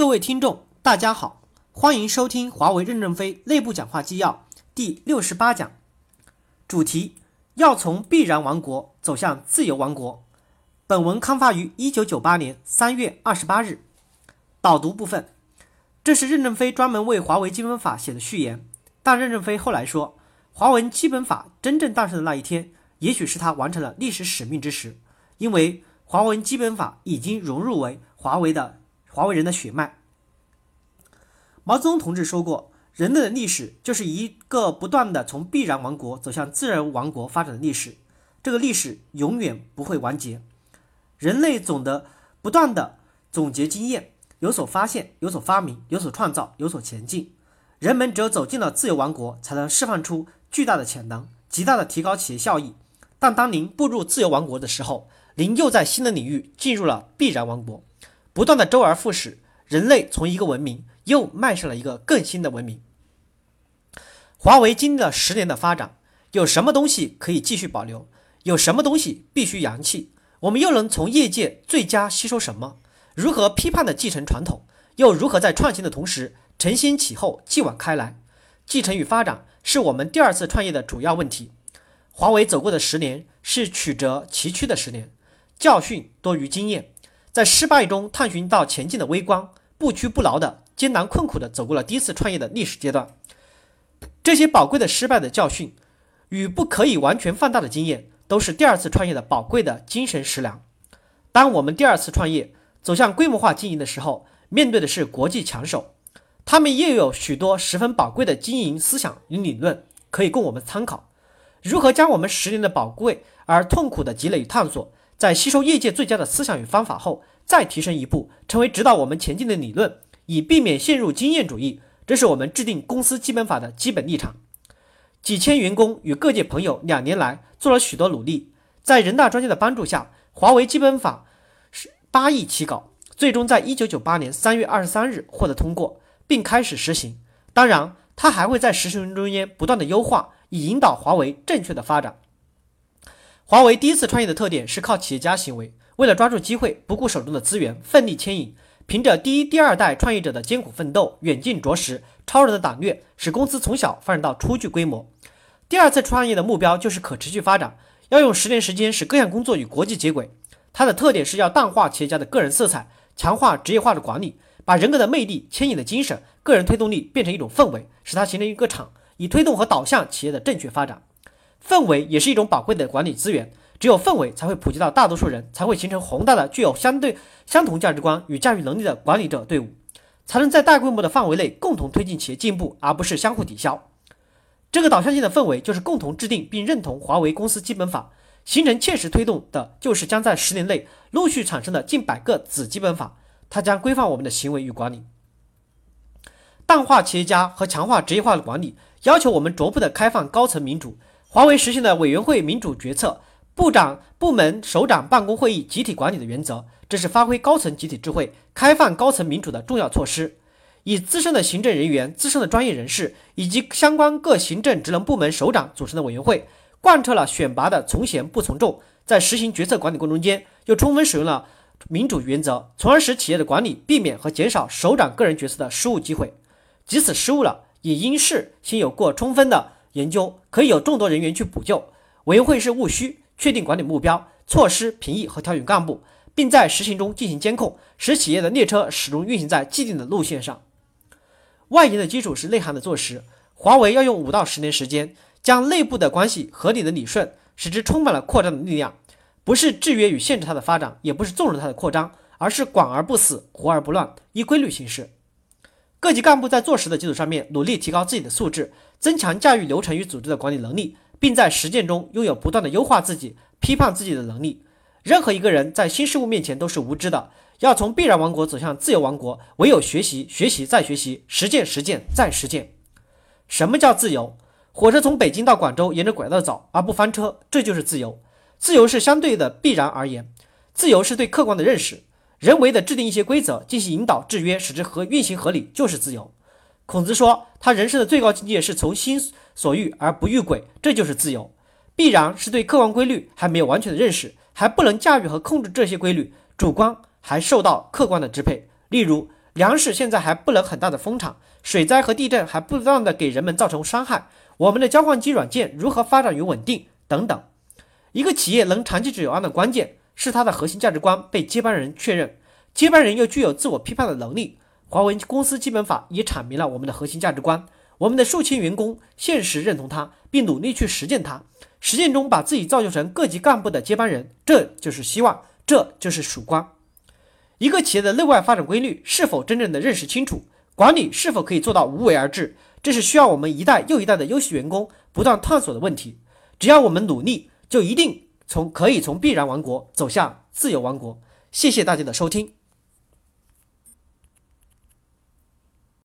各位听众，大家好，欢迎收听华为任正非内部讲话纪要第六十八讲，主题要从必然王国走向自由王国。本文刊发于一九九八年三月二十八日。导读部分，这是任正非专门为华为基本法写的序言。但任正非后来说，华为基本法真正诞生的那一天，也许是他完成了历史使命之时，因为华为基本法已经融入为华为的。华为人的血脉。毛泽东同志说过：“人类的历史就是一个不断的从必然王国走向自然王国发展的历史，这个历史永远不会完结。人类总的不断的总结经验，有所发现，有所发明，有所创造，有所前进。人们只有走进了自由王国，才能释放出巨大的潜能，极大的提高企业效益。但当您步入自由王国的时候，您又在新的领域进入了必然王国。”不断的周而复始，人类从一个文明又迈上了一个更新的文明。华为经历了十年的发展，有什么东西可以继续保留？有什么东西必须扬弃？我们又能从业界最佳吸收什么？如何批判的继承传统？又如何在创新的同时承先启后、继往开来？继承与发展是我们第二次创业的主要问题。华为走过的十年是曲折崎岖的十年，教训多于经验。在失败中探寻到前进的微光，不屈不挠的艰难困苦的走过了第一次创业的历史阶段。这些宝贵的失败的教训与不可以完全放大的经验，都是第二次创业的宝贵的精神食粮。当我们第二次创业走向规模化经营的时候，面对的是国际强手，他们又有许多十分宝贵的经营思想与理论可以供我们参考。如何将我们十年的宝贵而痛苦的积累与探索？在吸收业界最佳的思想与方法后，再提升一步，成为指导我们前进的理论，以避免陷入经验主义。这是我们制定公司基本法的基本立场。几千员工与各界朋友两年来做了许多努力，在人大专家的帮助下，华为基本法是八亿起稿，最终在一九九八年三月二十三日获得通过，并开始实行。当然，它还会在实行中间不断的优化，以引导华为正确的发展。华为第一次创业的特点是靠企业家行为，为了抓住机会，不顾手中的资源，奋力牵引，凭着第一、第二代创业者的艰苦奋斗、远近着实、超人的胆略，使公司从小发展到初具规模。第二次创业的目标就是可持续发展，要用十年时间使各项工作与国际接轨。它的特点是要淡化企业家的个人色彩，强化职业化的管理，把人格的魅力、牵引的精神、个人推动力变成一种氛围，使它形成一个场，以推动和导向企业的正确发展。氛围也是一种宝贵的管理资源，只有氛围才会普及到大多数人，才会形成宏大的、具有相对相同价值观与驾驭能力的管理者队伍，才能在大规模的范围内共同推进企业进步，而不是相互抵消。这个导向性的氛围就是共同制定并认同华为公司基本法，形成切实推动的，就是将在十年内陆续产生的近百个子基本法，它将规范我们的行为与管理，淡化企业家和强化职业化的管理，要求我们逐步的开放高层民主。华为实行的委员会民主决策、部长部门首长办公会议集体管理的原则，这是发挥高层集体智慧、开放高层民主的重要措施。以资深的行政人员、资深的专业人士以及相关各行政职能部门首长组成的委员会，贯彻了选拔的从贤不从众，在实行决策管理过程中间，又充分使用了民主原则，从而使企业的管理避免和减少首长个人决策的失误机会。即使失误了，也应是先有过充分的。研究可以有众多人员去补救，委员会是务虚确定管理目标、措施、评议和调整干部，并在实行中进行监控，使企业的列车始终运行在既定的路线上。外延的基础是内涵的坐实。华为要用五到十年时间，将内部的关系合理的理顺，使之充满了扩张的力量，不是制约与限制它的发展，也不是纵容它的扩张，而是管而不死，活而不乱，依规律行事。各级干部在做实的基础上面，努力提高自己的素质，增强驾驭流程与组织的管理能力，并在实践中拥有不断的优化自己、批判自己的能力。任何一个人在新事物面前都是无知的。要从必然王国走向自由王国，唯有学习、学习再学习，实践、实践再实践。什么叫自由？火车从北京到广州，沿着轨道走而不翻车，这就是自由。自由是相对的必然而言，自由是对客观的认识。人为的制定一些规则，进行引导、制约，使之合运行合理，就是自由。孔子说，他人生的最高境界是从心所欲而不欲鬼，这就是自由。必然是对客观规律还没有完全的认识，还不能驾驭和控制这些规律，主观还受到客观的支配。例如，粮食现在还不能很大的丰产，水灾和地震还不断的给人们造成伤害，我们的交换机软件如何发展与稳定等等。一个企业能长期久安的关键是它的核心价值观被接班人确认，接班人又具有自我批判的能力。华为公司基本法也阐明了我们的核心价值观，我们的数千员工现实认同它，并努力去实践它，实践中把自己造就成各级干部的接班人，这就是希望，这就是曙光。一个企业的内外发展规律是否真正的认识清楚，管理是否可以做到无为而治，这是需要我们一代又一代的优秀员工不断探索的问题。只要我们努力，就一定从可以从必然王国走向自由王国。谢谢大家的收听。